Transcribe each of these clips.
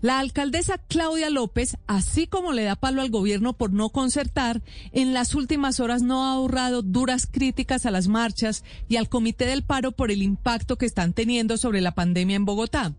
La alcaldesa Claudia López, así como le da palo al gobierno por no concertar, en las últimas horas no ha ahorrado duras críticas a las marchas y al comité del paro por el impacto que están teniendo sobre la pandemia en Bogotá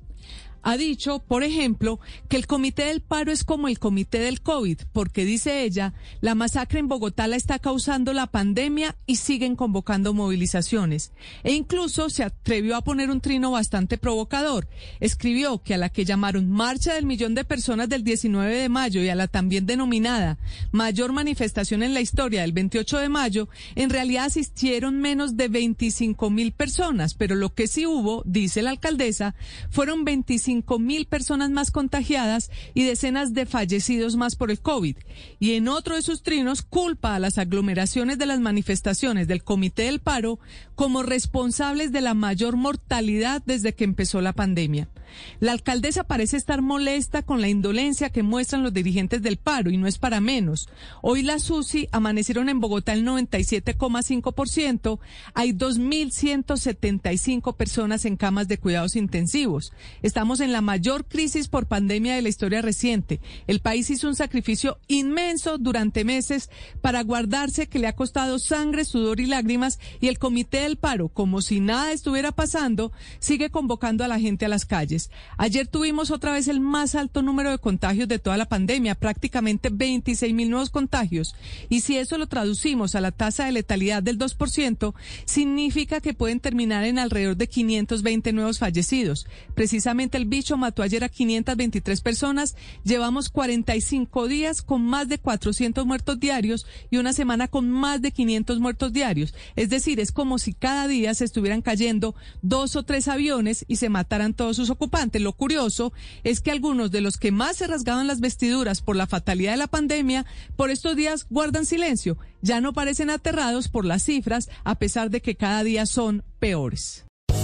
ha dicho, por ejemplo, que el comité del paro es como el comité del COVID, porque dice ella, la masacre en Bogotá la está causando la pandemia y siguen convocando movilizaciones. E incluso se atrevió a poner un trino bastante provocador. Escribió que a la que llamaron Marcha del Millón de Personas del 19 de mayo y a la también denominada mayor manifestación en la historia del 28 de mayo, en realidad asistieron menos de 25 mil personas, pero lo que sí hubo, dice la alcaldesa, fueron 25 mil personas más contagiadas y decenas de fallecidos más por el COVID. Y en otro de sus trinos culpa a las aglomeraciones de las manifestaciones del Comité del Paro como responsables de la mayor mortalidad desde que empezó la pandemia. La alcaldesa parece estar molesta con la indolencia que muestran los dirigentes del paro y no es para menos. Hoy las SUSI amanecieron en Bogotá el 97,5%. Hay 2.175 personas en camas de cuidados intensivos. Estamos en la mayor crisis por pandemia de la historia reciente. El país hizo un sacrificio inmenso durante meses para guardarse que le ha costado sangre, sudor y lágrimas y el Comité del Paro, como si nada estuviera pasando, sigue convocando a la gente a las calles. Ayer tuvimos otra vez el más alto número de contagios de toda la pandemia, prácticamente 26 mil nuevos contagios. Y si eso lo traducimos a la tasa de letalidad del 2%, significa que pueden terminar en alrededor de 520 nuevos fallecidos. Precisamente el bicho mató ayer a 523 personas. Llevamos 45 días con más de 400 muertos diarios y una semana con más de 500 muertos diarios. Es decir, es como si cada día se estuvieran cayendo dos o tres aviones y se mataran todos sus ocupantes. Lo curioso es que algunos de los que más se rasgaban las vestiduras por la fatalidad de la pandemia, por estos días guardan silencio. Ya no parecen aterrados por las cifras, a pesar de que cada día son peores.